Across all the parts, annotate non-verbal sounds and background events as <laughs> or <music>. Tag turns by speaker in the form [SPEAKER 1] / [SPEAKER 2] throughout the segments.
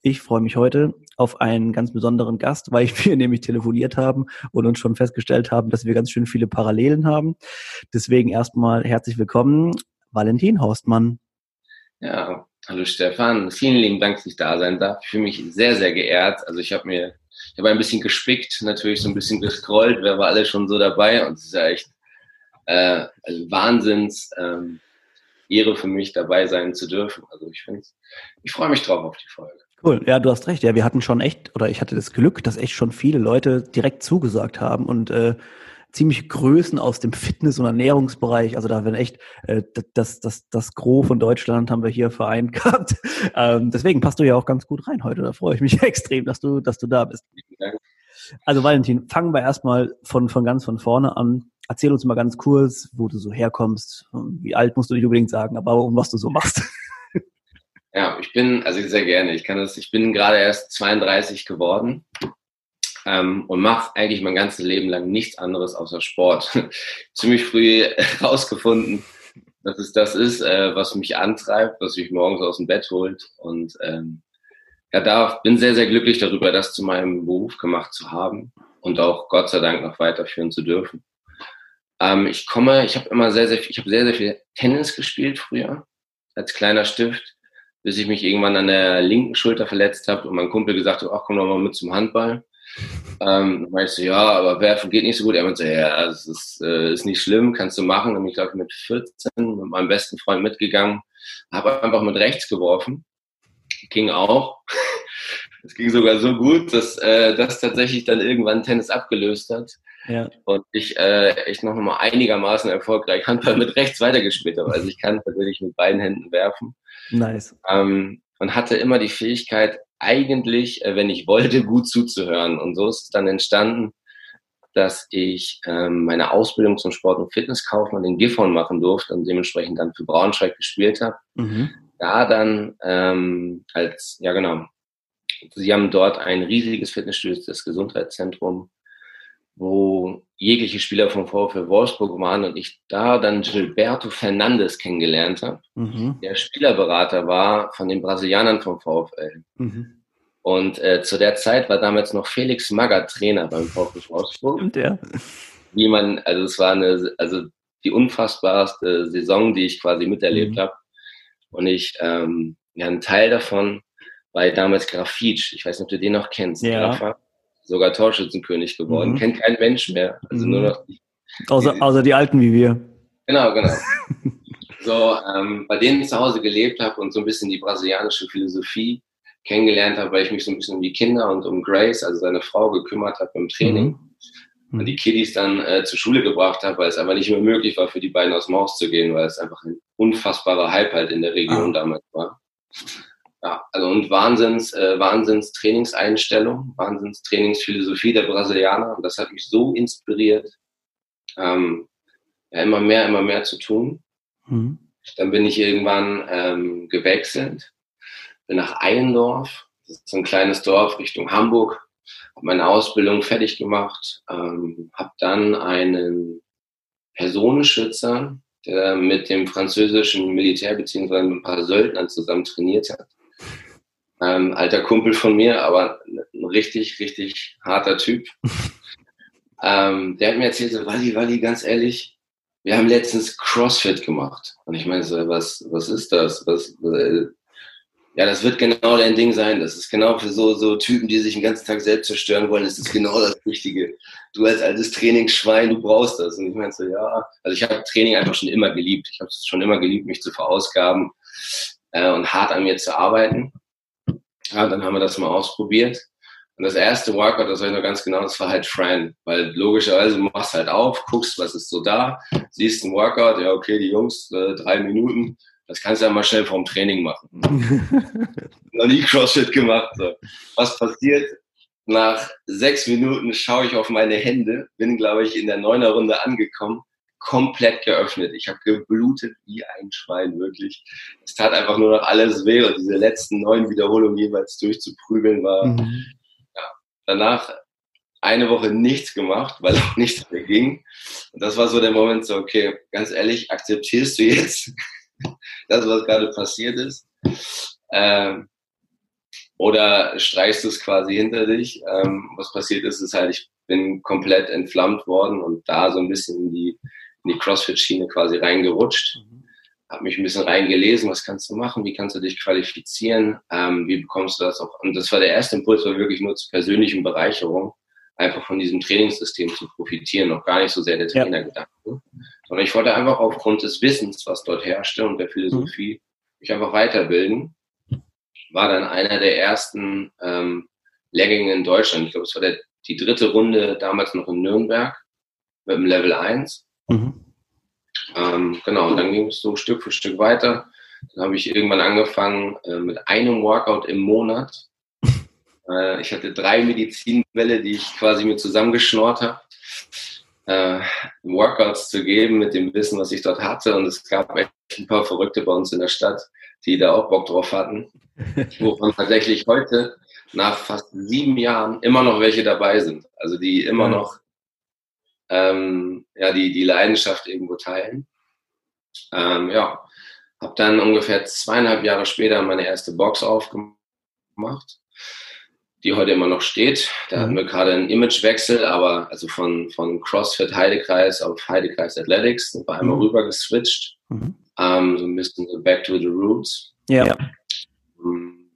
[SPEAKER 1] Ich freue mich heute auf einen ganz besonderen Gast, weil <laughs> wir nämlich telefoniert haben und uns schon festgestellt haben, dass wir ganz schön viele Parallelen haben. Deswegen erstmal herzlich willkommen, Valentin Horstmann.
[SPEAKER 2] Ja, hallo Stefan. Vielen lieben Dank, dass ich da sein darf. Ich fühle mich sehr, sehr geehrt. Also ich habe mir, ich habe ein bisschen gespickt, natürlich so ein bisschen gescrollt, wer war alle schon so dabei und es ist ja echt äh, also Wahnsinns ähm, Ehre für mich, dabei sein zu dürfen. Also ich finde ich freue mich drauf auf die Folge.
[SPEAKER 1] Cool, ja, du hast recht. Ja, wir hatten schon echt, oder ich hatte das Glück, dass echt schon viele Leute direkt zugesagt haben und äh, ziemlich Größen aus dem Fitness- und Ernährungsbereich. Also da werden echt äh, das, das, das Gros von Deutschland haben wir hier vereint <laughs> gehabt. Ähm, deswegen passt du ja auch ganz gut rein heute. Da freue ich mich <laughs> extrem, dass du, dass du da bist. Also Valentin, fangen wir erstmal von, von ganz von vorne an. Erzähl uns mal ganz kurz, wo du so herkommst. Wie alt musst du nicht unbedingt sagen, aber um was du so machst. <laughs>
[SPEAKER 2] Ja, ich bin, also sehr gerne. Ich kann das, ich bin gerade erst 32 geworden ähm, und mache eigentlich mein ganzes Leben lang nichts anderes außer Sport. <laughs> Ziemlich früh <laughs> herausgefunden, dass es das ist, äh, was mich antreibt, was mich morgens aus dem Bett holt. Und ähm, ja, da bin sehr, sehr glücklich darüber, das zu meinem Beruf gemacht zu haben und auch Gott sei Dank noch weiterführen zu dürfen. Ähm, ich komme, ich habe immer sehr, sehr, ich habe sehr, sehr viel Tennis gespielt früher als kleiner Stift bis ich mich irgendwann an der linken Schulter verletzt habe und mein Kumpel gesagt hat, ach komm doch mal mit zum Handball. Ähm, dann ich so, ja, aber werfen geht nicht so gut. Er meinte ja, das ist, äh, ist nicht schlimm, kannst du machen. Dann bin ich, glaube mit 14 mit meinem besten Freund mitgegangen, habe einfach mit rechts geworfen. Ging auch. <laughs> Es ging sogar so gut, dass äh, das tatsächlich dann irgendwann Tennis abgelöst hat. Ja. Und ich äh, echt noch mal einigermaßen erfolgreich Handball mit rechts weitergespielt habe. Also ich kann tatsächlich mit beiden Händen werfen. Nice. Ähm, und hatte immer die Fähigkeit, eigentlich, äh, wenn ich wollte, gut zuzuhören. Und so ist es dann entstanden, dass ich ähm, meine Ausbildung zum Sport- und Fitnesskaufmann in Gifhorn machen durfte und dementsprechend dann für Braunschweig gespielt habe. Mhm. Da dann ähm, als, ja genau, sie haben dort ein riesiges Fitnessstudio, das Gesundheitszentrum, wo jegliche Spieler vom VfL Wolfsburg waren und ich da dann Gilberto Fernandes kennengelernt habe, mhm. der Spielerberater war von den Brasilianern vom VfL. Mhm. Und äh, zu der Zeit war damals noch Felix Magath Trainer beim VfL Wolfsburg. Und der. Wie man, also es war eine, also die unfassbarste Saison, die ich quasi miterlebt mhm. habe. Und ich, ähm, ja, ein Teil davon war damals Grafitsch. Ich weiß nicht, ob du den noch kennst. Ja sogar Torschützenkönig geworden. Mhm. Kennt kein Mensch mehr. Also mhm. nur noch
[SPEAKER 1] außer, die, außer die Alten wie wir.
[SPEAKER 2] Genau, genau. <laughs> so, ähm, bei denen ich zu Hause gelebt habe und so ein bisschen die brasilianische Philosophie kennengelernt habe, weil ich mich so ein bisschen um die Kinder und um Grace, also seine Frau, gekümmert habe im Training. Mhm. Und die Kiddies dann äh, zur Schule gebracht habe, weil es einfach nicht mehr möglich war, für die beiden aus Maus zu gehen, weil es einfach ein unfassbarer Hype halt in der Region ah. damals war ja, also und Wahnsinns, äh, Wahnsinns Trainingseinstellung, Wahnsinns Trainingsphilosophie der Brasilianer. Und das hat mich so inspiriert, ähm, ja, immer mehr, immer mehr zu tun. Mhm. Dann bin ich irgendwann ähm, gewechselt, bin nach Eindorf, das ist so ein kleines Dorf Richtung Hamburg, habe meine Ausbildung fertig gemacht, ähm, habe dann einen Personenschützer, der mit dem französischen Militär beziehungsweise mit ein paar Söldnern zusammen trainiert hat, ähm, alter Kumpel von mir, aber ein richtig, richtig harter Typ. <laughs> ähm, der hat mir erzählt, so, Wally, Wally, ganz ehrlich, wir haben letztens CrossFit gemacht. Und ich meine so, was, was ist das? Was, äh, ja, das wird genau dein Ding sein. Das ist genau für so, so Typen, die sich den ganzen Tag selbst zerstören wollen. Das ist genau das Richtige. Du als altes Trainingsschwein, du brauchst das. Und ich meine so, ja, also ich habe Training einfach schon immer geliebt. Ich habe es schon immer geliebt, mich zu verausgaben äh, und hart an mir zu arbeiten. Ja, dann haben wir das mal ausprobiert. Und das erste Workout, das weiß ich noch ganz genau, das war halt Fran. Weil logischerweise du machst halt auf, guckst, was ist so da, siehst ein Workout, ja, okay, die Jungs, äh, drei Minuten, das kannst du ja mal schnell vorm Training machen. <laughs> noch nie CrossFit gemacht. So. Was passiert? Nach sechs Minuten schaue ich auf meine Hände, bin, glaube ich, in der neuner Runde angekommen, komplett geöffnet. Ich habe geblutet wie ein Schwein, wirklich. Es tat einfach nur noch alles weh und diese letzten neun Wiederholungen jeweils durchzuprügeln war. Mhm. Ja. Danach eine Woche nichts gemacht, weil auch nichts mehr ging. Und das war so der Moment, so, okay, ganz ehrlich, akzeptierst du jetzt <laughs> das, was gerade passiert ist? Ähm, oder streichst du es quasi hinter dich? Ähm, was passiert ist, ist halt, ich bin komplett entflammt worden und da so ein bisschen in die, in die CrossFit-Schiene quasi reingerutscht. Mhm. Habe mich ein bisschen reingelesen, was kannst du machen, wie kannst du dich qualifizieren, ähm, wie bekommst du das auch? Und das war der erste Impuls, war wirklich nur zur persönlichen Bereicherung einfach von diesem Trainingssystem zu profitieren, noch gar nicht so sehr der Trainergedanke. Ja. Sondern ich wollte einfach aufgrund des Wissens, was dort herrschte und der Philosophie, mhm. mich einfach weiterbilden. War dann einer der ersten ähm, Lehrgänge in Deutschland. Ich glaube, es war der, die dritte Runde damals noch in Nürnberg mit dem Level 1. Mhm. Ähm, genau, und dann ging es so Stück für Stück weiter. Dann habe ich irgendwann angefangen äh, mit einem Workout im Monat <laughs> äh, ich hatte drei Medizinbälle, die ich quasi mir zusammengeschnort habe, äh, Workouts zu geben mit dem Wissen, was ich dort hatte. Und es gab echt ein paar Verrückte bei uns in der Stadt, die da auch Bock drauf hatten. <laughs> Wovon tatsächlich heute nach fast sieben Jahren immer noch welche dabei sind. Also die immer noch ähm, ja, die, die Leidenschaft irgendwo teilen. Ähm, ja, habe dann ungefähr zweieinhalb Jahre später meine erste Box aufgemacht die heute immer noch steht. Da hatten mhm. wir gerade einen Imagewechsel, aber also von, von CrossFit Heidekreis auf Heidekreis Athletics sind wir einmal mhm. rüber geswitcht. Mhm. Ähm, so ein bisschen so back to the roots.
[SPEAKER 1] Ja. ja.
[SPEAKER 2] Ähm,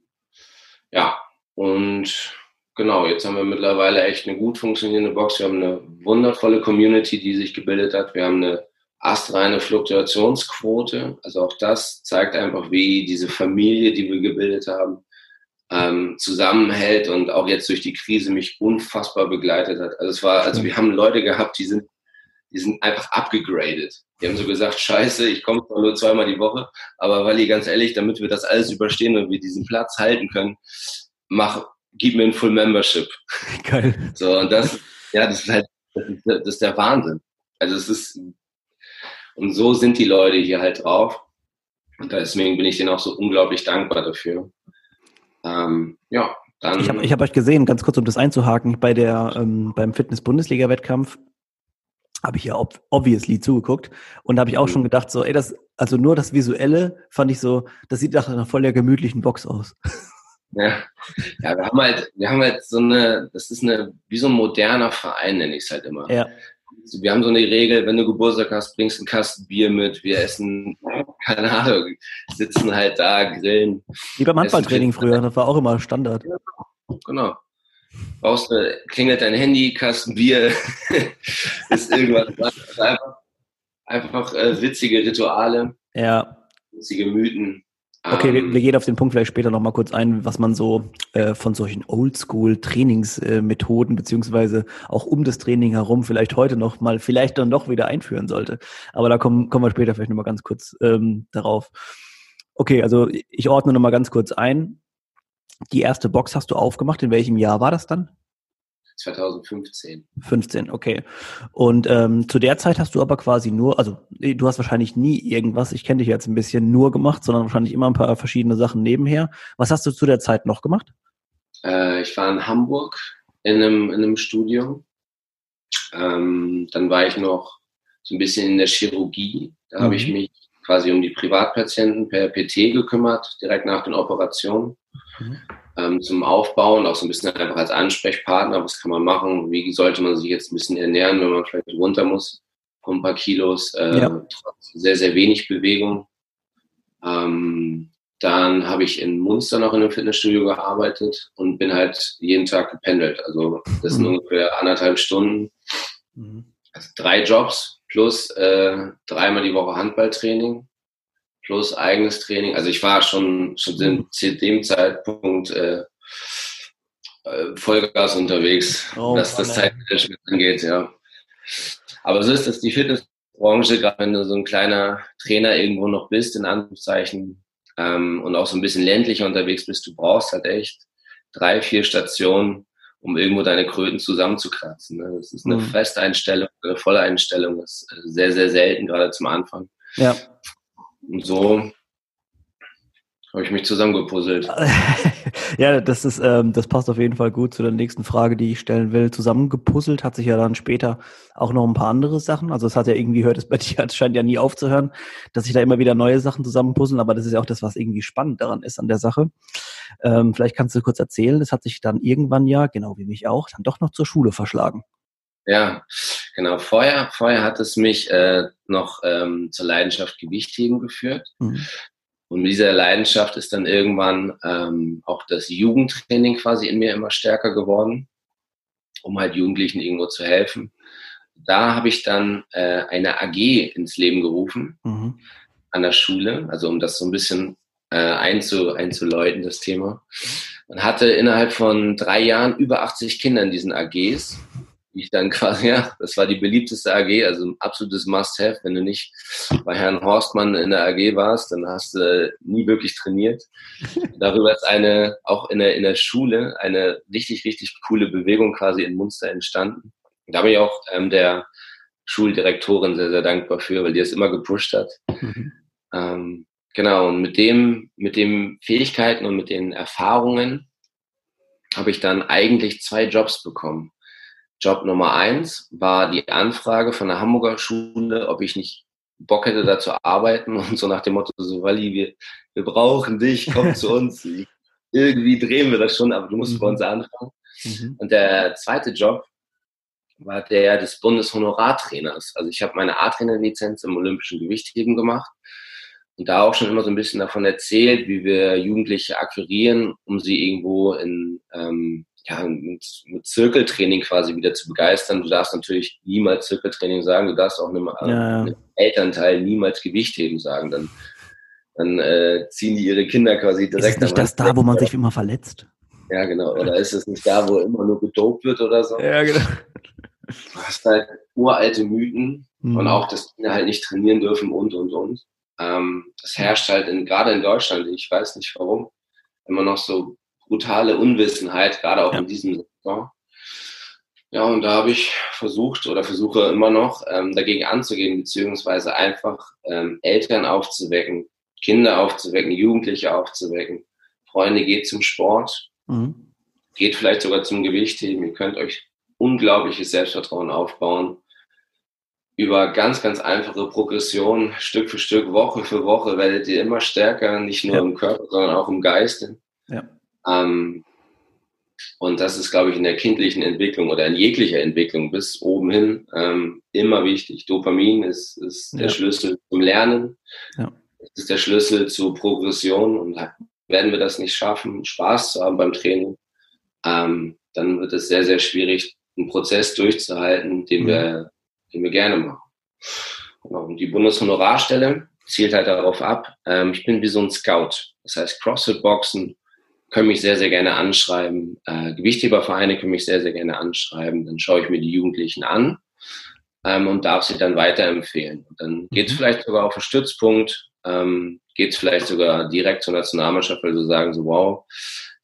[SPEAKER 2] ja, und genau, jetzt haben wir mittlerweile echt eine gut funktionierende Box. Wir haben eine wundervolle Community, die sich gebildet hat. Wir haben eine astreine Fluktuationsquote. Also auch das zeigt einfach, wie diese Familie, die wir gebildet haben, ähm, zusammenhält und auch jetzt durch die Krise mich unfassbar begleitet hat. Also es war, also wir haben Leute gehabt, die sind, die sind einfach abgegradet. Die haben so gesagt, scheiße, ich komme nur zweimal die Woche, aber weil ich ganz ehrlich, damit wir das alles überstehen und wir diesen Platz halten können, mach, gib mir ein Full Membership. <laughs> Geil. So, und das, ja, das ist halt, das ist, das ist der Wahnsinn. Also es ist, und so sind die Leute hier halt drauf. Und deswegen bin ich denen auch so unglaublich dankbar dafür. Ähm, ja,
[SPEAKER 1] dann. Ich habe ich hab euch gesehen, ganz kurz, um das einzuhaken, bei der, ähm, beim Fitness-Bundesliga-Wettkampf habe ich ja ob, obviously zugeguckt und da habe ich auch mhm. schon gedacht, so, ey, das, also nur das Visuelle fand ich so, das sieht nach einer voll der gemütlichen Box aus. <laughs>
[SPEAKER 2] Ja. ja, wir haben halt, wir haben halt so eine, das ist eine, wie so ein moderner Verein, nenne ich es halt immer. Ja. Wir haben so eine Regel, wenn du Geburtstag hast, bringst einen Kasten Bier mit, wir essen, keine Ahnung, sitzen halt da, grillen.
[SPEAKER 1] Wie beim Handballtraining früher, das war auch immer Standard. Ja,
[SPEAKER 2] genau. Brauchst du, klingelt dein Handy, Kasten Bier, <laughs> ist irgendwas. einfach, einfach äh, witzige Rituale.
[SPEAKER 1] Ja.
[SPEAKER 2] Witzige Mythen.
[SPEAKER 1] Okay, wir, ähm, wir, gehen auf den Punkt vielleicht später nochmal kurz ein, was man so äh, von solchen Oldschool-Trainingsmethoden äh, beziehungsweise auch um das Training herum vielleicht heute noch mal, vielleicht dann doch wieder einführen sollte. Aber da kommen, kommen wir später vielleicht nochmal ganz kurz ähm, darauf. Okay, also ich ordne nochmal ganz kurz ein. Die erste Box hast du aufgemacht. In welchem Jahr war das dann?
[SPEAKER 2] 2015.
[SPEAKER 1] 15, okay. Und ähm, zu der Zeit hast du aber quasi nur, also du hast wahrscheinlich nie irgendwas, ich kenne dich jetzt ein bisschen, nur gemacht, sondern wahrscheinlich immer ein paar verschiedene Sachen nebenher. Was hast du zu der Zeit noch gemacht?
[SPEAKER 2] Äh, ich war in Hamburg in einem, in einem Studium. Ähm, dann war ich noch so ein bisschen in der Chirurgie. Da mhm. habe ich mich quasi um die Privatpatienten per PT gekümmert, direkt nach den Operationen. Mhm ähm, zum Aufbauen, auch so ein bisschen einfach als Ansprechpartner, was kann man machen, wie sollte man sich jetzt ein bisschen ernähren, wenn man vielleicht runter muss, von ein paar Kilos, äh, ja. sehr, sehr wenig Bewegung. Ähm, dann habe ich in Munster noch in einem Fitnessstudio gearbeitet und bin halt jeden Tag gependelt. Also das sind mhm. ungefähr anderthalb Stunden. Mhm. Also drei Jobs plus äh, dreimal die Woche Handballtraining plus eigenes Training. Also ich war schon, schon zu dem Zeitpunkt äh, äh, Vollgas unterwegs, oh, was das Zeitmanagement angeht, ja. Aber so ist das die Fitnessbranche, gerade wenn du so ein kleiner Trainer irgendwo noch bist, in Anführungszeichen, ähm, und auch so ein bisschen ländlicher unterwegs bist, du brauchst halt echt drei, vier Stationen, um irgendwo deine Kröten zusammenzukratzen. Ne? Das ist eine mhm. Festeinstellung, eine Volleinstellung, das ist sehr, sehr selten, gerade zum Anfang.
[SPEAKER 1] Ja.
[SPEAKER 2] Und so habe ich mich zusammengepuzzelt. <laughs>
[SPEAKER 1] ja, das ist, ähm, das passt auf jeden Fall gut zu der nächsten Frage, die ich stellen will. Zusammengepuzzelt hat sich ja dann später auch noch ein paar andere Sachen. Also es hat ja irgendwie, hört es bei <laughs> dir, es scheint ja nie aufzuhören, dass sich da immer wieder neue Sachen zusammenpuzzeln, aber das ist ja auch das, was irgendwie spannend daran ist an der Sache. Ähm, vielleicht kannst du kurz erzählen, es hat sich dann irgendwann ja, genau wie mich auch, dann doch noch zur Schule verschlagen.
[SPEAKER 2] Ja, genau. Vorher, vorher hat es mich äh, noch ähm, zur Leidenschaft Gewichtheben geführt. Mhm. Und mit dieser Leidenschaft ist dann irgendwann ähm, auch das Jugendtraining quasi in mir immer stärker geworden, um halt Jugendlichen irgendwo zu helfen. Da habe ich dann äh, eine AG ins Leben gerufen mhm. an der Schule, also um das so ein bisschen äh, einzu, einzuläuten, das Thema. Und hatte innerhalb von drei Jahren über 80 Kinder in diesen AGs ich dann <laughs> quasi, ja, das war die beliebteste AG, also ein absolutes Must-Have. Wenn du nicht bei Herrn Horstmann in der AG warst, dann hast du nie wirklich trainiert. <laughs> Darüber ist eine, auch in der, in der Schule, eine richtig, richtig coole Bewegung quasi in Munster entstanden. Da bin ich auch ähm, der Schuldirektorin sehr, sehr dankbar für, weil die es immer gepusht hat. Mhm. Ähm, genau, und mit dem, mit den Fähigkeiten und mit den Erfahrungen habe ich dann eigentlich zwei Jobs bekommen. Job Nummer eins war die Anfrage von der Hamburger Schule, ob ich nicht Bock hätte, da zu arbeiten <laughs> und so nach dem Motto, so, Wally, wir, wir brauchen dich, komm zu <laughs> uns. Irgendwie drehen wir das schon, aber du musst mhm. bei uns anfangen. Mhm. Und der zweite Job war der des Bundeshonorartrainers. Also ich habe meine A-Trainer-Lizenz im olympischen Gewichtheben gemacht und da auch schon immer so ein bisschen davon erzählt, wie wir Jugendliche akquirieren, um sie irgendwo in ähm, ja, mit, mit Zirkeltraining quasi wieder zu begeistern. Du darfst natürlich niemals Zirkeltraining sagen, du darfst auch einem, ja. einem Elternteil niemals Gewichtheben sagen. Dann, dann äh, ziehen die ihre Kinder quasi direkt. Ist
[SPEAKER 1] nicht das da, wo man sich immer verletzt?
[SPEAKER 2] Ja, genau. Oder ist es nicht da, wo immer nur gedopt wird oder so?
[SPEAKER 1] Ja, genau.
[SPEAKER 2] Du hast halt uralte Mythen mhm. und auch, dass Kinder halt nicht trainieren dürfen und, und, und. Ähm, das herrscht halt in, gerade in Deutschland, ich weiß nicht warum, immer noch so brutale Unwissenheit, gerade auch ja. in diesem Sektor. Ja, und da habe ich versucht oder versuche immer noch ähm, dagegen anzugehen, beziehungsweise einfach ähm, Eltern aufzuwecken, Kinder aufzuwecken, Jugendliche aufzuwecken. Freunde, geht zum Sport, mhm. geht vielleicht sogar zum Gewichtheben. Ihr könnt euch unglaubliches Selbstvertrauen aufbauen. Über ganz, ganz einfache Progression, Stück für Stück, Woche für Woche werdet ihr immer stärker, nicht nur ja. im Körper, sondern auch im Geiste. Ja. Ähm, und das ist, glaube ich, in der kindlichen Entwicklung oder in jeglicher Entwicklung bis oben hin ähm, immer wichtig. Dopamin ist, ist der ja. Schlüssel zum Lernen. Ja. Ist der Schlüssel zur Progression. Und werden wir das nicht schaffen, Spaß zu haben beim Training, ähm, dann wird es sehr, sehr schwierig, einen Prozess durchzuhalten, den, mhm. wir, den wir gerne machen. Genau. Und die Bundeshonorarstelle zielt halt darauf ab, ähm, ich bin wie so ein Scout. Das heißt, CrossFit-Boxen, können mich sehr, sehr gerne anschreiben. Äh, Gewichthebervereine können mich sehr, sehr gerne anschreiben. Dann schaue ich mir die Jugendlichen an ähm, und darf sie dann weiterempfehlen. Und dann geht es mhm. vielleicht sogar auf einen Stützpunkt, ähm, geht es vielleicht sogar direkt zur Nationalmannschaft, weil sie sagen so, wow,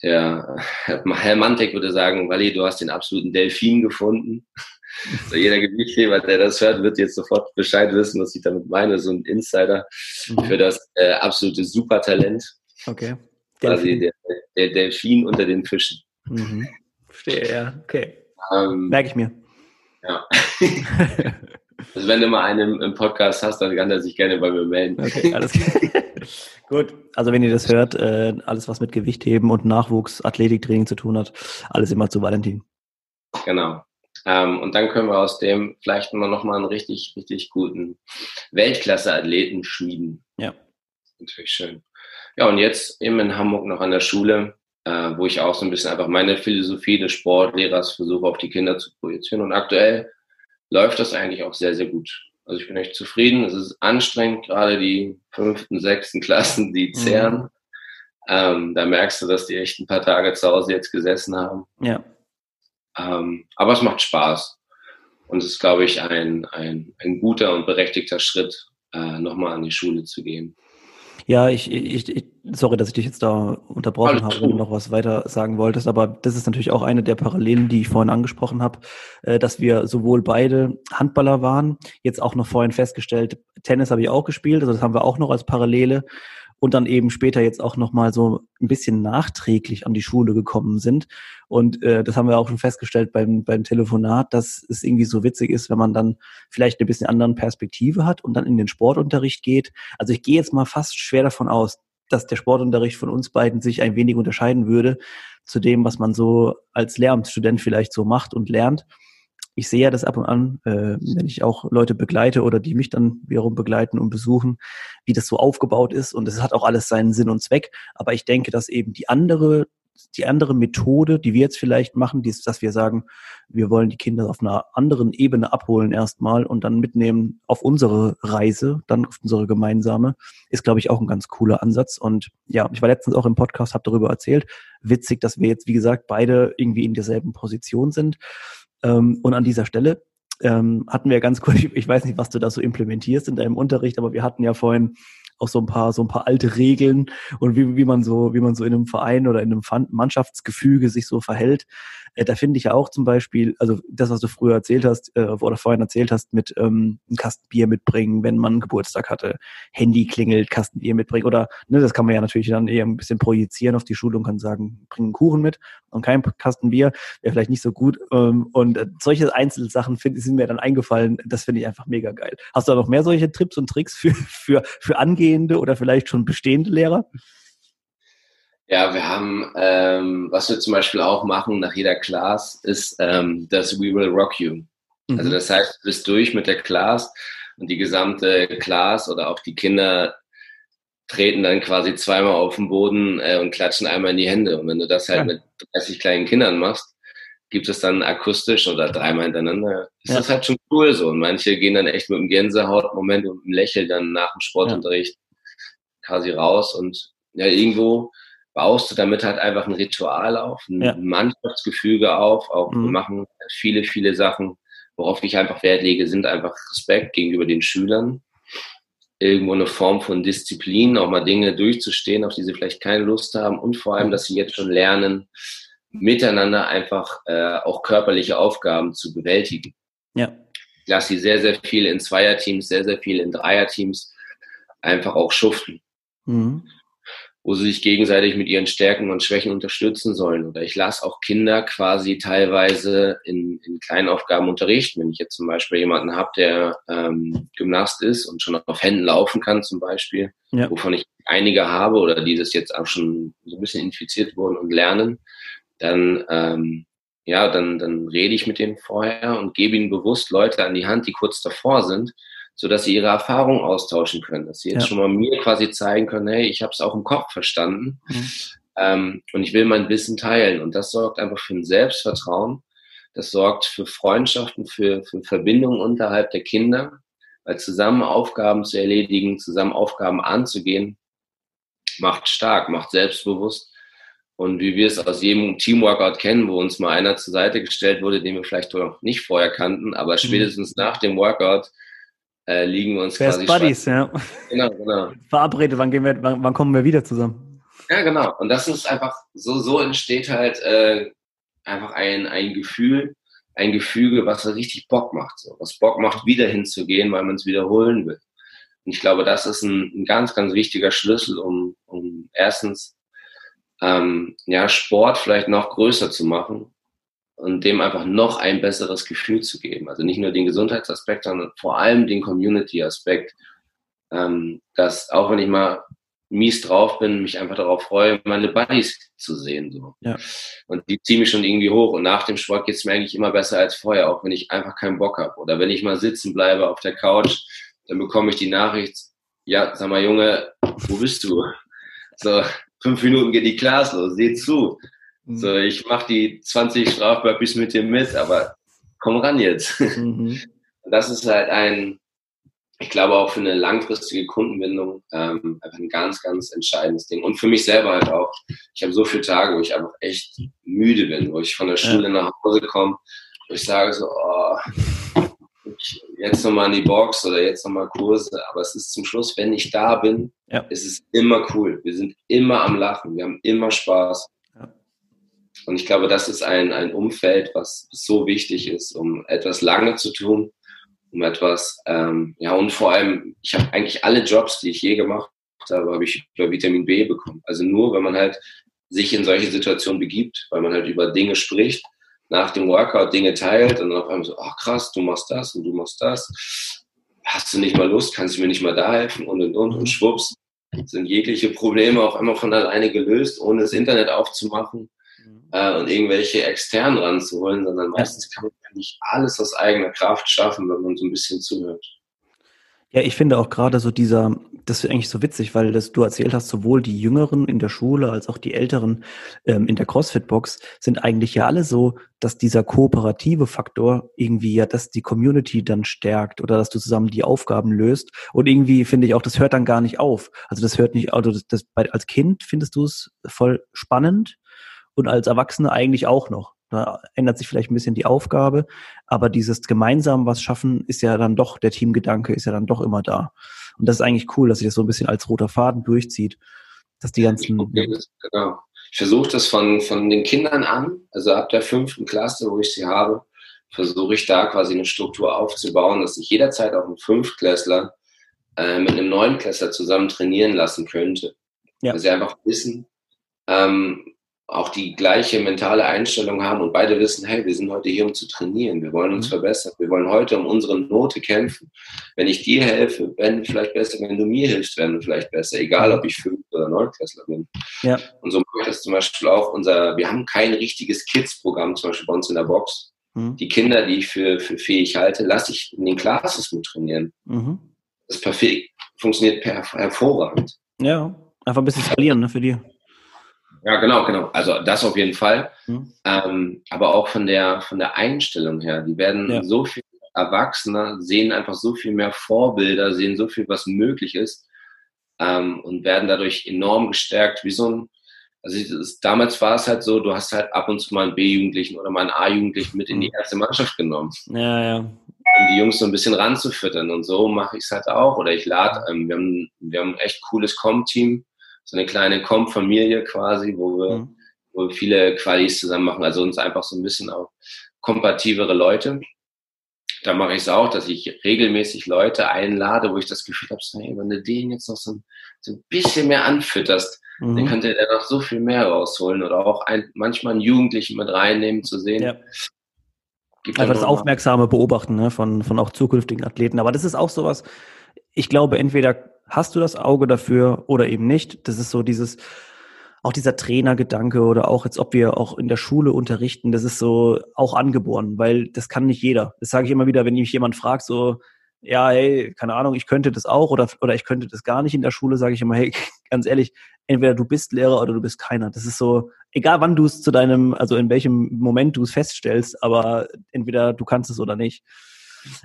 [SPEAKER 2] der <laughs> Herr Mantek würde sagen, Wally, du hast den absoluten Delfin gefunden. <laughs> So jeder Gewichtheber, der das hört, wird jetzt sofort Bescheid wissen, was ich damit meine. So ein Insider mhm. für das äh, absolute Supertalent.
[SPEAKER 1] Okay.
[SPEAKER 2] Quasi der, der Delfin unter den Fischen.
[SPEAKER 1] Mhm. Verstehe, ja, okay. Ähm, Merke ich mir.
[SPEAKER 2] Ja. <laughs> also wenn du mal einen im Podcast hast, dann kann er sich gerne bei mir melden.
[SPEAKER 1] Okay, alles klar. <laughs> Gut, also wenn ihr das hört, äh, alles was mit Gewichtheben und Nachwuchs, Athletiktraining zu tun hat, alles immer zu Valentin.
[SPEAKER 2] Genau. Ähm, und dann können wir aus dem vielleicht noch mal einen richtig, richtig guten Weltklasse-Athleten schmieden.
[SPEAKER 1] Ja.
[SPEAKER 2] Natürlich schön. Ja, und jetzt eben in Hamburg noch an der Schule, äh, wo ich auch so ein bisschen einfach meine Philosophie des Sportlehrers versuche auf die Kinder zu projizieren. Und aktuell läuft das eigentlich auch sehr, sehr gut. Also ich bin echt zufrieden. Es ist anstrengend, gerade die fünften, sechsten Klassen, die mhm. zehren. Mhm. Ähm, da merkst du, dass die echt ein paar Tage zu Hause jetzt gesessen haben.
[SPEAKER 1] Ja.
[SPEAKER 2] Ähm, aber es macht Spaß. Und es ist, glaube ich, ein, ein, ein guter und berechtigter Schritt, äh, nochmal an die Schule zu gehen.
[SPEAKER 1] Ja, ich, ich, ich, sorry, dass ich dich jetzt da unterbrochen habe, wenn du noch was weiter sagen wolltest, aber das ist natürlich auch eine der Parallelen, die ich vorhin angesprochen habe, äh, dass wir sowohl beide Handballer waren, jetzt auch noch vorhin festgestellt, Tennis habe ich auch gespielt, also das haben wir auch noch als Parallele und dann eben später jetzt auch nochmal so ein bisschen nachträglich an die Schule gekommen sind. Und äh, das haben wir auch schon festgestellt beim, beim Telefonat, dass es irgendwie so witzig ist, wenn man dann vielleicht eine bisschen anderen Perspektive hat und dann in den Sportunterricht geht. Also ich gehe jetzt mal fast schwer davon aus, dass der Sportunterricht von uns beiden sich ein wenig unterscheiden würde zu dem, was man so als Lehramtsstudent vielleicht so macht und lernt ich sehe ja das ab und an, äh, wenn ich auch Leute begleite oder die mich dann wiederum begleiten und besuchen, wie das so aufgebaut ist. Und es hat auch alles seinen Sinn und Zweck. Aber ich denke, dass eben die andere, die andere Methode, die wir jetzt vielleicht machen, die ist, dass wir sagen, wir wollen die Kinder auf einer anderen Ebene abholen erstmal und dann mitnehmen auf unsere Reise, dann auf unsere gemeinsame, ist, glaube ich, auch ein ganz cooler Ansatz. Und ja, ich war letztens auch im Podcast, habe darüber erzählt. Witzig, dass wir jetzt, wie gesagt, beide irgendwie in derselben Position sind. Ähm, und an dieser Stelle ähm, hatten wir ganz <laughs> kurz, ich weiß nicht, was du da so implementierst in deinem Unterricht, aber wir hatten ja vorhin auch so ein paar so ein paar alte Regeln und wie, wie man so wie man so in einem Verein oder in einem Mannschaftsgefüge sich so verhält. Äh, da finde ich ja auch zum Beispiel, also das, was du früher erzählt hast äh, oder vorhin erzählt hast, mit ähm, einem Kasten Bier mitbringen, wenn man Geburtstag hatte, Handy klingelt, Kasten Bier mitbringen oder ne, das kann man ja natürlich dann eher ein bisschen projizieren auf die Schule und kann sagen, bring einen Kuchen mit und kein Kasten Bier, wäre vielleicht nicht so gut. Ähm, und äh, solche Einzelsachen find, sind mir dann eingefallen, das finde ich einfach mega geil. Hast du da noch mehr solche Tipps und Tricks für, für, für angehende oder vielleicht schon bestehende Lehrer?
[SPEAKER 2] Ja, wir haben, ähm, was wir zum Beispiel auch machen nach jeder Class, ist ähm, das We Will Rock You. Also mhm. Also das heißt, du bist durch mit der Class und die gesamte Class oder auch die Kinder treten dann quasi zweimal auf den Boden äh, und klatschen einmal in die Hände. Und wenn du das halt ja. mit 30 kleinen Kindern machst, gibt es dann akustisch oder dreimal hintereinander. Ist ja. das halt schon cool so. Und manche gehen dann echt mit einem Gänsehautmoment und einem Lächeln dann nach dem Sportunterricht ja. quasi raus und ja, irgendwo baust du damit halt einfach ein Ritual auf, ein ja. Mannschaftsgefüge auf. Auch mhm. wir machen viele, viele Sachen, worauf ich einfach Wert lege, sind einfach Respekt gegenüber den Schülern. Irgendwo eine Form von Disziplin, auch mal Dinge durchzustehen, auf die sie vielleicht keine Lust haben und vor allem, mhm. dass sie jetzt schon lernen, miteinander einfach äh, auch körperliche Aufgaben zu bewältigen. Ja. Ich lasse sie sehr, sehr viel in Zweierteams, sehr, sehr viel in Dreierteams einfach auch schuften. Mhm wo sie sich gegenseitig mit ihren Stärken und Schwächen unterstützen sollen. Oder ich lasse auch Kinder quasi teilweise in, in kleinen Aufgaben unterrichten. Wenn ich jetzt zum Beispiel jemanden habe, der ähm, Gymnast ist und schon auf Händen laufen kann zum Beispiel, ja. wovon ich einige habe oder die das jetzt auch schon so ein bisschen infiziert wurden und lernen, dann ähm, ja, dann, dann rede ich mit denen vorher und gebe ihnen bewusst Leute an die Hand, die kurz davor sind, so dass sie ihre Erfahrungen austauschen können, dass sie jetzt ja. schon mal mir quasi zeigen können, hey, ich habe es auch im Kopf verstanden mhm. ähm, und ich will mein Wissen teilen. Und das sorgt einfach für ein Selbstvertrauen, das sorgt für Freundschaften, für, für Verbindungen unterhalb der Kinder, weil zusammen Aufgaben zu erledigen, zusammen Aufgaben anzugehen, macht stark, macht selbstbewusst. Und wie wir es aus jedem Teamworkout kennen, wo uns mal einer zur Seite gestellt wurde, den wir vielleicht noch nicht vorher kannten, aber mhm. spätestens nach dem Workout äh, liegen wir uns
[SPEAKER 1] Best quasi Buddies, ja. Genau, genau. Verabredet, wann, gehen wir, wann, wann, kommen wir wieder zusammen?
[SPEAKER 2] Ja, genau. Und das ist einfach, so, so entsteht halt äh, einfach ein, ein Gefühl, ein Gefüge, was richtig Bock macht. So. Was Bock macht, wieder hinzugehen, weil man es wiederholen will. Und ich glaube, das ist ein, ein ganz, ganz wichtiger Schlüssel, um, um erstens ähm, ja, Sport vielleicht noch größer zu machen und dem einfach noch ein besseres Gefühl zu geben. Also nicht nur den Gesundheitsaspekt, sondern vor allem den Community-Aspekt, ähm, dass auch wenn ich mal mies drauf bin, mich einfach darauf freue, meine Buddies zu sehen. So. Ja. Und die ziehen mich schon irgendwie hoch. Und nach dem Sport geht es mir eigentlich immer besser als vorher, auch wenn ich einfach keinen Bock habe. Oder wenn ich mal sitzen bleibe auf der Couch, dann bekomme ich die Nachricht, ja, sag mal, Junge, wo bist du? So, fünf Minuten geht die Class los, seh zu. So, mhm. ich mache die 20 Strafbabys mit dir mit, aber komm ran jetzt. <laughs> Mhm. Das ist halt ein, ich glaube auch für eine langfristige Kundenbindung ähm, einfach ein ganz, ganz entscheidendes Ding. Und für mich selber halt auch. Ich habe so viele Tage, wo ich einfach echt müde bin, wo ich von der Schule ja. nach Hause komme, wo ich sage so, oh, ich jetzt nochmal in die Box oder jetzt nochmal Kurse, aber es ist zum Schluss, wenn ich da bin, ja. es ist immer cool. Wir sind immer am Lachen, wir haben immer Spaß. Und ich glaube, das ist ein, ein Umfeld, was so wichtig ist, um etwas lange zu tun, um etwas, ähm, ja, und vor allem, ich habe eigentlich alle Jobs, die ich je gemacht habe, habe ich über Vitamin B bekommen. Also nur, wenn man halt sich in solche Situationen begibt, weil man halt über Dinge spricht, nach dem Workout Dinge teilt und dann auf einmal so, ach krass, du machst das und du machst das. Hast du nicht mal Lust? Kannst du mir nicht mal da helfen? Und und und. Und schwupps sind jegliche Probleme auf einmal von alleine gelöst, ohne das Internet aufzumachen. Äh, und irgendwelche externen ranzuholen, sondern meistens kann man nicht alles aus eigener Kraft schaffen, wenn man so ein bisschen zuhört.
[SPEAKER 1] Ja, ich finde auch gerade so dieser, das ist eigentlich so witzig, weil das du erzählt hast, sowohl die Jüngeren in der Schule als auch die Älteren ähm, in der CrossFit-Box sind eigentlich ja alle so, dass dieser kooperative Faktor irgendwie ja, dass die Community dann stärkt oder dass du zusammen die Aufgaben löst. Und irgendwie finde ich auch, das hört dann gar nicht auf. Also das hört nicht, also das, das als Kind findest du es voll spannend und als Erwachsene eigentlich auch noch. Da ändert sich vielleicht ein bisschen die Aufgabe, aber dieses gemeinsam was schaffen ist ja dann doch, der Teamgedanke ist ja dann doch immer da. Und das ist eigentlich cool, dass sich das so ein bisschen als roter Faden durchzieht, dass die ganzen.
[SPEAKER 2] Ich, genau. Ich versuche das von, von den Kindern an, also ab der fünften Klasse, wo ich sie habe, versuche ich da quasi eine Struktur aufzubauen, dass ich jederzeit auch einen Fünftklässler äh, mit einem Neunklässler zusammen trainieren lassen könnte. Ja. Dass sie einfach wissen, ähm, auch die gleiche mentale Einstellung haben und beide wissen, hey, wir sind heute hier, um zu trainieren, wir wollen uns mhm. verbessern, wir wollen heute um unsere Note kämpfen. Wenn ich dir helfe, wenn vielleicht besser, wenn du mir hilfst, werden wir vielleicht besser, egal ob ich fünf oder neunklässler bin. Ja. Und so mache ich das zum Beispiel auch unser, wir haben kein richtiges Kids-Programm, zum Beispiel bei uns in der Box. Mhm. Die Kinder, die ich für, für fähig halte, lasse ich in den Classes mit trainieren. Mhm. Das ist perfekt, funktioniert per, hervorragend.
[SPEAKER 1] Ja, einfach ein bisschen skalieren ne, für die.
[SPEAKER 2] Ja, genau, genau. Also das auf jeden Fall. Mhm. Ähm, aber auch von der, von der Einstellung her. Die werden ja. so viel erwachsener, sehen einfach so viel mehr Vorbilder, sehen so viel, was möglich ist ähm, und werden dadurch enorm gestärkt, wie so ein, also ist, damals war es halt so, du hast halt ab und zu mal einen B-Jugendlichen oder mal einen A-Jugendlichen mit in die mhm. erste Mannschaft genommen.
[SPEAKER 1] Ja, ja.
[SPEAKER 2] Um die Jungs so ein bisschen ranzufüttern und so mache ich es halt auch. Oder ich lade, ähm, wir, haben, wir haben ein echt cooles Com-Team so eine kleine Comp-Familie quasi, wo wir, mhm. wo wir viele Qualis zusammen machen. Also uns einfach so ein bisschen auch kompatibere Leute. Da mache ich es auch, dass ich regelmäßig Leute einlade, wo ich das Gefühl habe, so, hey, wenn du den jetzt noch so ein, so ein bisschen mehr anfütterst, mhm. dann könnte der noch so viel mehr rausholen oder auch ein, manchmal einen Jugendlichen mit reinnehmen zu sehen. Ja.
[SPEAKER 1] Gibt Einfach das aufmerksame Beobachten ne, von, von auch zukünftigen Athleten. Aber das ist auch sowas, ich glaube, entweder hast du das Auge dafür oder eben nicht. Das ist so dieses, auch dieser Trainergedanke oder auch jetzt, ob wir auch in der Schule unterrichten, das ist so auch angeboren, weil das kann nicht jeder. Das sage ich immer wieder, wenn mich jemand fragt, so, ja, hey, keine Ahnung, ich könnte das auch oder, oder ich könnte das gar nicht in der Schule, sage ich immer, hey, <laughs> ganz ehrlich, entweder du bist Lehrer oder du bist keiner. Das ist so, egal wann du es zu deinem, also in welchem Moment du es feststellst, aber entweder du kannst es oder nicht.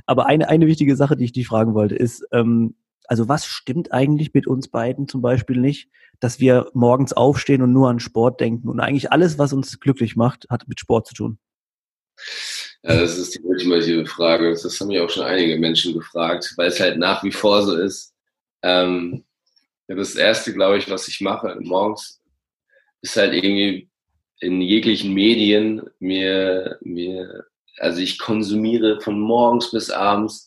[SPEAKER 1] Aber eine, eine wichtige Sache, die ich dich fragen wollte, ist, ähm, also was stimmt eigentlich mit uns beiden zum Beispiel nicht, dass wir morgens aufstehen und nur an Sport denken und eigentlich alles, was uns glücklich macht, hat mit Sport zu tun?
[SPEAKER 2] Ja, das ist die ultimative Frage. Das haben mich auch schon einige Menschen gefragt, weil es halt nach wie vor so ist. Ähm, das erste, glaube ich, was ich mache morgens, ist halt irgendwie in jeglichen Medien mir, mir, also ich konsumiere von morgens bis abends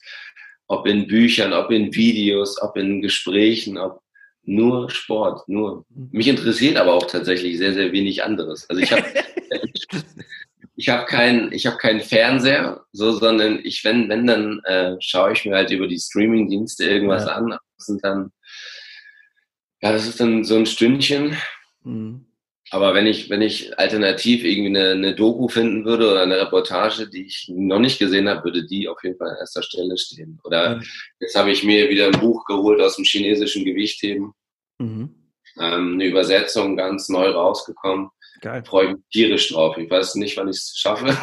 [SPEAKER 2] ob in Büchern, ob in Videos, ob in Gesprächen, ob nur Sport, nur. Mich interessiert aber auch tatsächlich sehr, sehr wenig anderes. Also ich habe <laughs> ich habe keinen ich habe keinen Fernseher, so sondern ich wenn wenn dann äh, schaue ich mir halt über die Streaming Dienste irgendwas ja. an. Das sind dann ja, das ist dann so ein Stündchen. Mhm. Aber wenn ich, wenn ich alternativ irgendwie eine, eine Doku finden würde oder eine Reportage, die ich noch nicht gesehen habe, würde die auf jeden Fall an erster Stelle stehen. Oder jetzt habe ich mir wieder ein Buch geholt aus dem chinesischen Gewichtheben. Mhm. Ähm, eine Übersetzung ganz neu rausgekommen. Geil. Freue mich tierisch drauf. Ich weiß nicht, wann ich es schaffe. <laughs>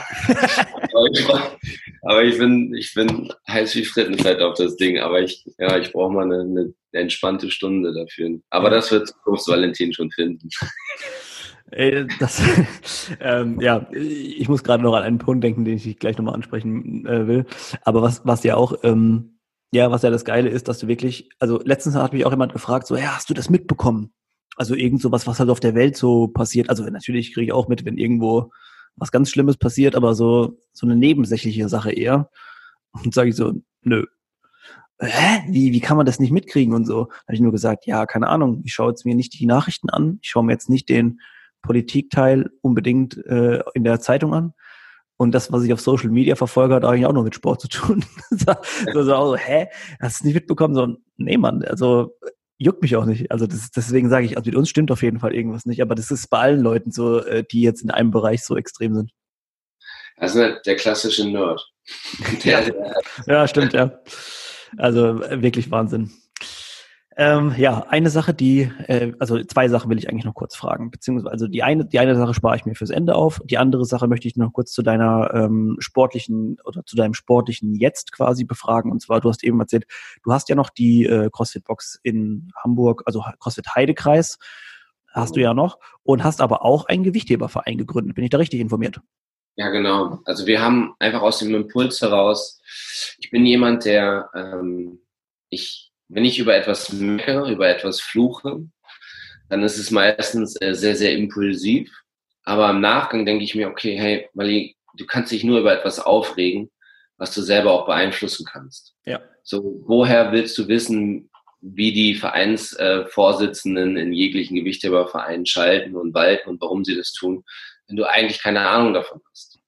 [SPEAKER 2] aber ich bin, ich bin heiß wie Frittenfett auf das Ding. Aber ich, ja, ich brauche mal eine, eine entspannte Stunde dafür. Aber das wird Valentin schon finden. <laughs>
[SPEAKER 1] Äh, das, <laughs> ähm, ja, ich muss gerade noch an einen Punkt denken, den ich gleich nochmal ansprechen äh, will. Aber was, was ja auch, ähm, ja, was ja das Geile ist, dass du wirklich, also letztens hat mich auch jemand gefragt, so, ja, hast du das mitbekommen? Also irgend sowas, was halt auf der Welt so passiert. Also natürlich kriege ich auch mit, wenn irgendwo was ganz Schlimmes passiert, aber so, so eine nebensächliche Sache eher. Und sage ich so, nö. Hä? Wie, wie kann man das nicht mitkriegen und so? Da habe ich nur gesagt, ja, keine Ahnung, ich schaue jetzt mir nicht die Nachrichten an, ich schaue mir jetzt nicht den Politikteil unbedingt äh, in der Zeitung an. Und das, was ich auf Social Media verfolge, hat eigentlich auch nur mit Sport zu tun. <laughs> so, so, so, hä? Hast du es nicht mitbekommen? So, nee, Mann, also juckt mich auch nicht. Also das, deswegen sage ich, also mit uns stimmt auf jeden Fall irgendwas nicht. Aber das ist bei allen Leuten so, äh, die jetzt in einem Bereich so extrem sind.
[SPEAKER 2] Also der klassische Nerd. <laughs>
[SPEAKER 1] Ja. ja, stimmt, ja. Also wirklich Wahnsinn. Ähm, ja, eine Sache, die, äh, also zwei Sachen will ich eigentlich noch kurz fragen, beziehungsweise also die eine, die eine Sache spare ich mir fürs Ende auf. Die andere Sache möchte ich noch kurz zu deiner ähm, sportlichen oder zu deinem sportlichen Jetzt quasi befragen. Und zwar, du hast eben erzählt, du hast ja noch die äh, CrossFit Box in Hamburg, also CrossFit Heidekreis, hast du ja noch und hast aber auch einen Gewichtheberverein gegründet. Bin ich da richtig informiert?
[SPEAKER 2] Ja, genau. Also wir haben einfach aus dem Impuls heraus, ich bin jemand, der, ähm, ich wenn ich über etwas meckere, über etwas fluche, dann ist es meistens äh, sehr, sehr impulsiv. Aber im Nachgang denke ich mir, okay, hey, Mali, du kannst dich nur über etwas aufregen, was du selber auch beeinflussen kannst.
[SPEAKER 1] Ja.
[SPEAKER 2] So, woher willst du wissen, wie die Vereinsvorsitzenden äh, in jeglichen Gewichthebervereinen schalten und walten und warum sie das tun, wenn du eigentlich keine Ahnung davon hast?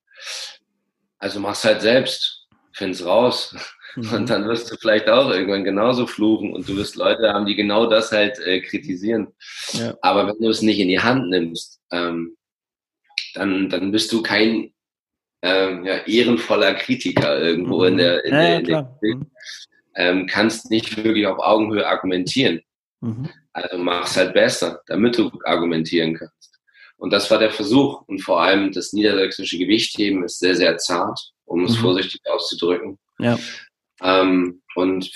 [SPEAKER 2] Also mach's halt selbst, find's raus. Mhm. Und dann wirst du vielleicht auch irgendwann genauso fluchen und du wirst Leute haben, die genau das halt äh, kritisieren. Ja. Aber wenn du es nicht in die Hand nimmst, ähm, dann, dann bist du kein ähm, ja, ehrenvoller Kritiker irgendwo mhm. in der, in
[SPEAKER 1] ja,
[SPEAKER 2] der,
[SPEAKER 1] in der
[SPEAKER 2] mhm. ähm, kannst nicht wirklich auf Augenhöhe argumentieren. Mhm. Also mach's halt besser, damit du argumentieren kannst. Und das war der Versuch. Und vor allem das niedersächsische Gewichtheben ist sehr, sehr zart, um es mhm. vorsichtig auszudrücken.
[SPEAKER 1] Ja.
[SPEAKER 2] Ähm, und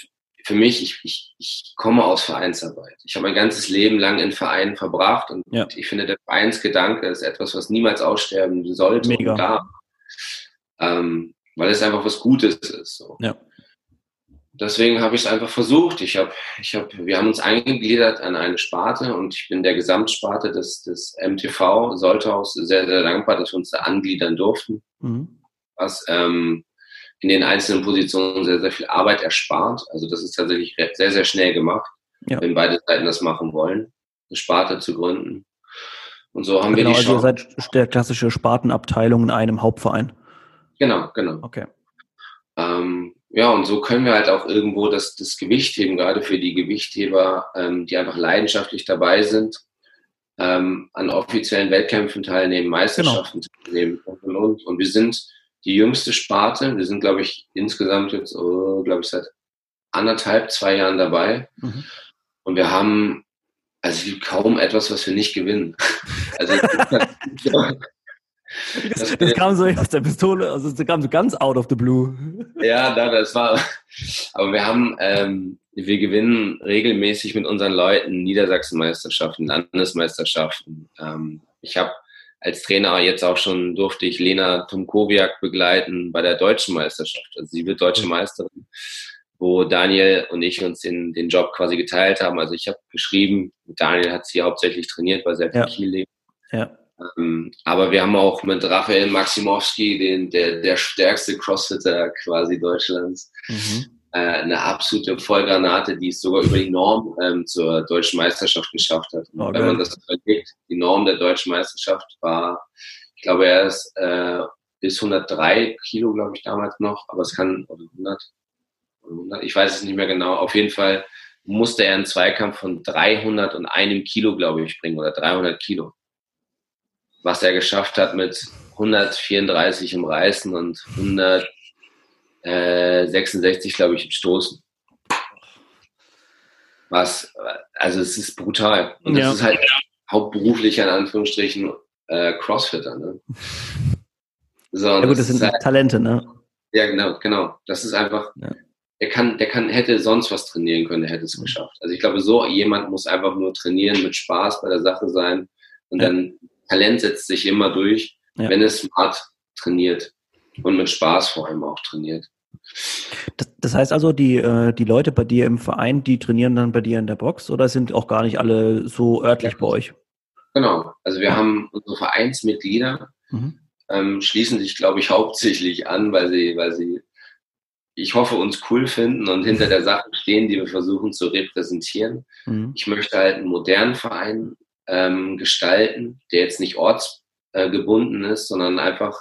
[SPEAKER 2] für mich, ich, ich, ich komme aus Vereinsarbeit. Ich habe mein ganzes Leben lang in Vereinen verbracht und ja. ich finde, der Vereinsgedanke ist etwas, was niemals aussterben sollte
[SPEAKER 1] Mega. und darf.
[SPEAKER 2] Ähm, weil es einfach was Gutes ist. So.
[SPEAKER 1] Ja.
[SPEAKER 2] Deswegen habe ich es einfach versucht. Ich habe, ich habe, wir haben uns eingegliedert an eine Sparte und ich bin der Gesamtsparte des, des MTV Solthaus sehr, sehr dankbar, dass wir uns da angliedern durften. Mhm. Was ähm, in den einzelnen Positionen sehr, sehr viel Arbeit erspart. Also das ist tatsächlich sehr, sehr schnell gemacht, ja. wenn beide Seiten das machen wollen, eine Sparte zu gründen. Und so haben
[SPEAKER 1] genau,
[SPEAKER 2] wir die
[SPEAKER 1] Chance. Also ihr seid der klassische Spartenabteilung in einem Hauptverein.
[SPEAKER 2] Genau, genau.
[SPEAKER 1] Okay.
[SPEAKER 2] Ähm, ja, und so können wir halt auch irgendwo das, das Gewicht heben, gerade für die Gewichtheber, ähm, die einfach leidenschaftlich dabei sind, ähm, an offiziellen Wettkämpfen teilnehmen, Meisterschaften genau. teilnehmen und, und, und. Und wir sind die jüngste Sparte. Wir sind, glaube ich, insgesamt jetzt, oh, glaube ich, seit anderthalb, zwei Jahren dabei. Mhm. Und wir haben also kaum etwas, was wir nicht gewinnen. <laughs> Also
[SPEAKER 1] das, das kam so aus der Pistole, also das kam so ganz out of the blue.
[SPEAKER 2] Ja, da, das war. Aber wir haben, ähm, wir gewinnen regelmäßig mit unseren Leuten Niedersachsenmeisterschaften, Landesmeisterschaften. Ähm, ich habe als Trainer jetzt auch schon durfte ich Lena Tomkowiak begleiten bei der deutschen Meisterschaft. Also sie wird deutsche mhm. Meisterin, wo Daniel und ich uns den, den Job quasi geteilt haben. Also ich habe geschrieben, Daniel hat sie hauptsächlich trainiert, weil sie halt ja. in Kiel lebt.
[SPEAKER 1] Ja.
[SPEAKER 2] Ähm, aber wir haben auch mit Raphael Maximowski, den, der, der stärkste Crossfitter quasi Deutschlands, mhm eine absolute Vollgranate, die es sogar über die Norm ähm, zur deutschen Meisterschaft geschafft hat.
[SPEAKER 1] Okay.
[SPEAKER 2] Wenn man das überlegt, die Norm der deutschen Meisterschaft war, ich glaube, er ist äh, bis 103 Kilo, glaube ich, damals noch, aber es kann, oder 100, 100, ich weiß es nicht mehr genau, auf jeden Fall musste er einen Zweikampf von 300 und einem Kilo, glaube ich, bringen, oder 300 Kilo. Was er geschafft hat mit 134 im Reißen und 100 äh, 66, glaube ich, im Stoßen. Was, also es ist brutal. Und das ja. ist halt hauptberuflich in Anführungsstrichen äh, Crossfitter. Ne?
[SPEAKER 1] So, ja gut, das, das sind halt, Talente, ne?
[SPEAKER 2] Ja, genau, genau. Das ist einfach, ja. der kann, der kann, hätte sonst was trainieren können, der hätte es geschafft. Also ich glaube, so jemand muss einfach nur trainieren, mit Spaß bei der Sache sein und ja. dann Talent setzt sich immer durch, ja. wenn es smart trainiert und mit Spaß vor allem auch trainiert.
[SPEAKER 1] Das, das, heißt also, die, äh, die Leute bei dir im Verein, die trainieren dann bei dir in der Box oder sind auch gar nicht alle so örtlich bei euch?
[SPEAKER 2] Genau, also wir haben unsere Vereinsmitglieder, mhm. ähm, schließen sich, glaube ich, hauptsächlich an, weil sie, weil sie, ich hoffe, uns cool finden und hinter der Sache stehen, die wir versuchen zu repräsentieren. Mhm. Ich möchte halt einen modernen Verein ähm, gestalten, der jetzt nicht ortsgebunden äh, ist, sondern einfach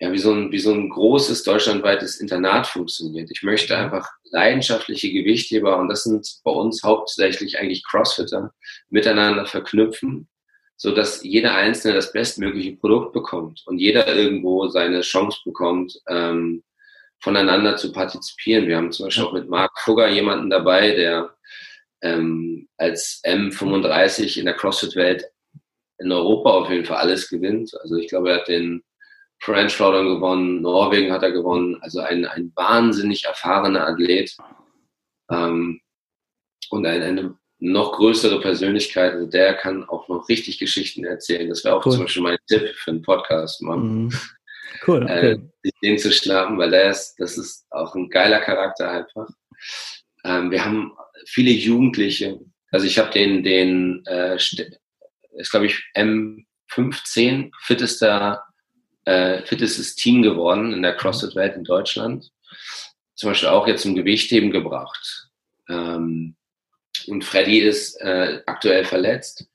[SPEAKER 2] ja, wie, so ein, wie so ein großes deutschlandweites Internat funktioniert. Ich möchte einfach leidenschaftliche Gewichtheber, und das sind bei uns hauptsächlich eigentlich Crossfitter, miteinander verknüpfen, so dass jeder Einzelne das bestmögliche Produkt bekommt und jeder irgendwo seine Chance bekommt, ähm, voneinander zu partizipieren. Wir haben zum Beispiel auch mit Marc Fugger jemanden dabei, der ähm, als M35 in der CrossFit-Welt in Europa auf jeden Fall alles gewinnt. Also ich glaube, er hat den French Showdown gewonnen, Norwegen hat er gewonnen, also ein, ein wahnsinnig erfahrener Athlet ähm, und ein, eine noch größere Persönlichkeit, also der kann auch noch richtig Geschichten erzählen. Das wäre auch cool. zum Beispiel mein Tipp für einen Podcast, Mhm. Cool, okay. Äh, den zu schnappen, weil der ist, das ist auch ein geiler Charakter einfach. Ähm, wir haben viele Jugendliche, also ich habe den, den äh, ist glaube ich M15, fittester äh, fittestes Team geworden in der CrossFit-Welt in Deutschland. Zum Beispiel auch jetzt zum Gewichtheben gebracht. Ähm, und Freddy ist äh, aktuell verletzt,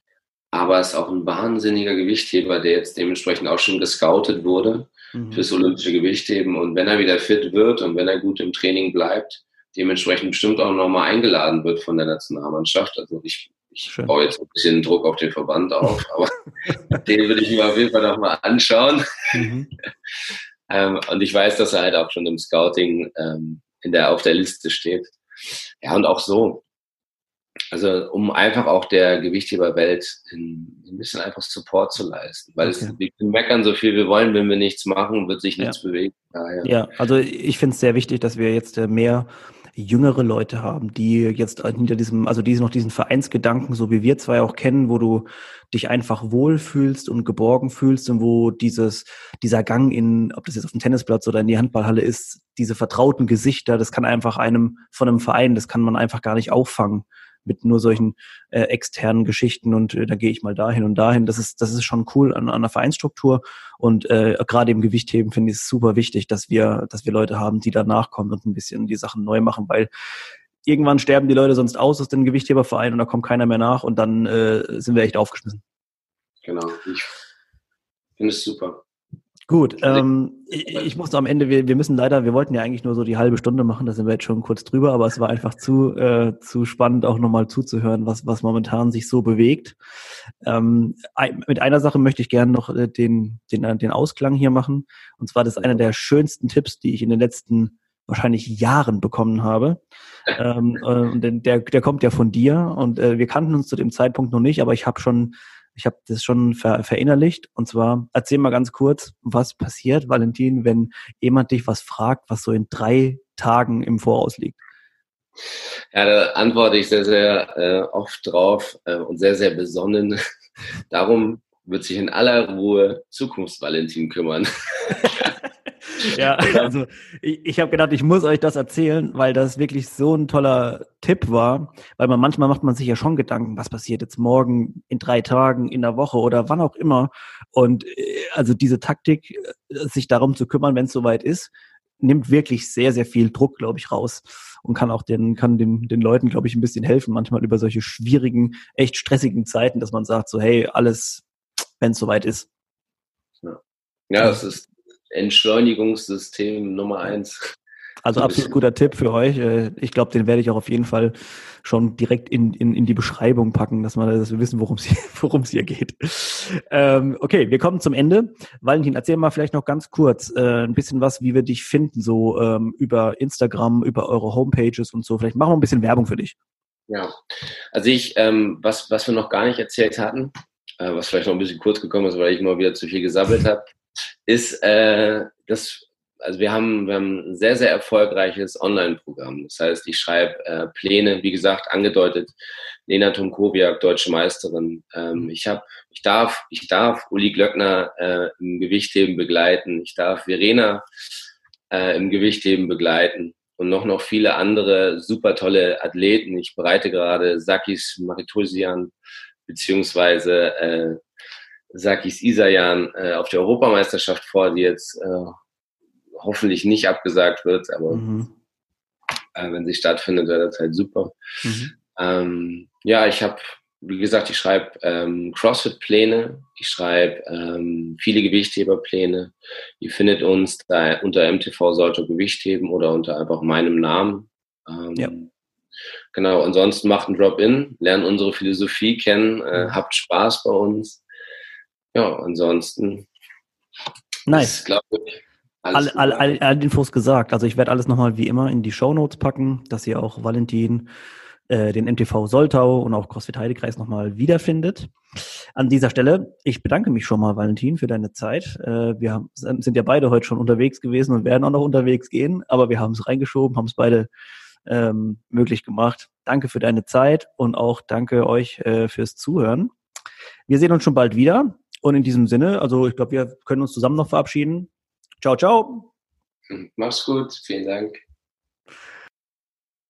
[SPEAKER 2] aber ist auch ein wahnsinniger Gewichtheber, der jetzt dementsprechend auch schon gescoutet wurde mhm. fürs olympische Gewichtheben. Und wenn er wieder fit wird und wenn er gut im Training bleibt, dementsprechend bestimmt auch nochmal eingeladen wird von der Nationalmannschaft. Also ich ich Schön. baue jetzt ein bisschen Druck auf den Verband auf, aber <laughs> den würde ich mir auf jeden Fall nochmal anschauen. Mhm. <laughs> ähm, und ich weiß, dass er halt auch schon im Scouting ähm, in der, auf der Liste steht. Ja, und auch so. Also, um einfach auch der Gewichtheberwelt ein, ein bisschen einfach Support zu leisten. Weil okay. es, wir meckern so viel wir wollen, wenn wir nichts machen, wird sich nichts ja. bewegen.
[SPEAKER 1] Daher. Ja, also ich finde es sehr wichtig, dass wir jetzt äh, mehr jüngere Leute haben, die jetzt hinter diesem, also die noch diesen Vereinsgedanken, so wie wir zwei auch kennen, wo du dich einfach wohlfühlst und geborgen fühlst und wo dieses, dieser Gang in, ob das jetzt auf dem Tennisplatz oder in die Handballhalle ist, diese vertrauten Gesichter, das kann einfach einem von einem Verein, das kann man einfach gar nicht auffangen mit nur solchen äh, externen Geschichten und äh, da gehe ich mal dahin und dahin. Das ist, das ist schon cool an, an der Vereinsstruktur. Und äh, gerade im Gewichtheben finde ich es super wichtig, dass wir, dass wir Leute haben, die danach kommen und ein bisschen die Sachen neu machen, weil irgendwann sterben die Leute sonst aus aus dem Gewichtheberverein und da kommt keiner mehr nach und dann äh, sind wir echt aufgeschmissen.
[SPEAKER 2] Genau. Ich finde es super.
[SPEAKER 1] Gut, ähm, ich, ich muss am Ende, wir, wir müssen leider, wir wollten ja eigentlich nur so die halbe Stunde machen, da sind wir jetzt schon kurz drüber, aber es war einfach zu, äh, zu spannend, auch nochmal zuzuhören, was, was momentan sich so bewegt. Ähm, mit einer Sache möchte ich gerne noch äh, den, den, den Ausklang hier machen. Und zwar das ist einer der schönsten Tipps, die ich in den letzten wahrscheinlich Jahren bekommen habe. ähm, äh, der, der kommt ja von dir und äh, wir kannten uns zu dem Zeitpunkt noch nicht, aber ich habe schon ich habe das schon ver verinnerlicht. Und zwar, erzähl mal ganz kurz, was passiert, Valentin, wenn jemand dich was fragt, was so in drei Tagen im Voraus liegt.
[SPEAKER 2] Ja, da antworte ich sehr, sehr äh, oft drauf äh, und sehr, sehr besonnen. <laughs> Darum wird sich in aller Ruhe Zukunftsvalentin kümmern. <laughs>
[SPEAKER 1] ja, <laughs> also ich, ich habe gedacht, ich muss euch das erzählen, weil das wirklich so ein toller Tipp war, weil man manchmal macht man sich ja schon Gedanken, was passiert jetzt morgen, in drei Tagen, in der Woche oder wann auch immer. Und äh, also diese Taktik, äh, sich darum zu kümmern, wenn es soweit ist, nimmt wirklich sehr, sehr viel Druck, glaube ich, raus und kann auch den, kann den, den Leuten, glaube ich, ein bisschen helfen, manchmal über solche schwierigen, echt stressigen Zeiten, dass man sagt so, hey, alles, wenn es soweit ist.
[SPEAKER 2] Ja. ja, das ist Entschleunigungssystem Nummer eins.
[SPEAKER 1] Also absolut guter Tipp für euch. Äh, ich glaube, den werde ich auch auf jeden Fall schon direkt in, in, in die Beschreibung packen, dass, man, dass wir wissen, worum es hier, <laughs> worum es hier geht. Ähm, okay, wir kommen zum Ende. Valentin, erzähl mal vielleicht noch ganz kurz äh, ein bisschen was, wie wir dich finden, so ähm, über Instagram, über eure Homepages und so. Vielleicht machen wir ein bisschen Werbung für dich.
[SPEAKER 2] Ja, also ich, ähm, was, was wir noch gar nicht erzählt hatten, äh, was vielleicht noch ein bisschen kurz gekommen ist, weil ich mal wieder zu viel gesammelt habe ist, äh, dass also wir haben, wir haben ein sehr, sehr erfolgreiches Online-Programm. Das heißt, ich schreibe äh, Pläne, wie gesagt, angedeutet, Lena Tomkowiak, deutsche Meisterin. Ähm, ich habe, ich darf, ich darf Uli Glöckner äh, im Gewichtheben begleiten. Ich darf Verena äh, im Gewichtheben begleiten und noch noch viele andere super tolle Athleten. Ich bereite gerade Sakis Maritosian beziehungsweise äh, Sakis Isayan äh, auf der Europameisterschaft vor, die jetzt äh, hoffentlich nicht abgesagt wird, aber mhm. äh, wenn sie stattfindet, wäre das halt super. Mhm. Ähm, ja, ich habe, wie gesagt, ich schreibe ähm, CrossFit-Pläne, ich schreibe ähm, viele Gewichtheberpläne. Ihr findet uns da unter MTV sollte Gewichtheben oder unter einfach meinem Namen. Ähm, ja. Genau, ansonsten macht ein Drop-In, lernt unsere Philosophie kennen, äh, mhm. habt Spaß bei uns. Ja, ansonsten.
[SPEAKER 1] Nice. Glaube ich, alle, alle, alle, alle Infos gesagt. Also ich werde alles nochmal wie immer in die Show Notes packen, dass ihr auch Valentin, äh, den MTV Soltau und auch CrossFit Heidekreis nochmal wiederfindet. An dieser Stelle, ich bedanke mich schon mal, Valentin, für deine Zeit. Äh, wir haben, sind ja beide heute schon unterwegs gewesen und werden auch noch unterwegs gehen, aber wir haben es reingeschoben, haben es beide ähm, möglich gemacht. Danke für deine Zeit und auch danke euch äh, fürs Zuhören. Wir sehen uns schon bald wieder. Und in diesem Sinne, also ich glaube, wir können uns zusammen noch verabschieden. Ciao, ciao.
[SPEAKER 2] Mach's gut. Vielen Dank.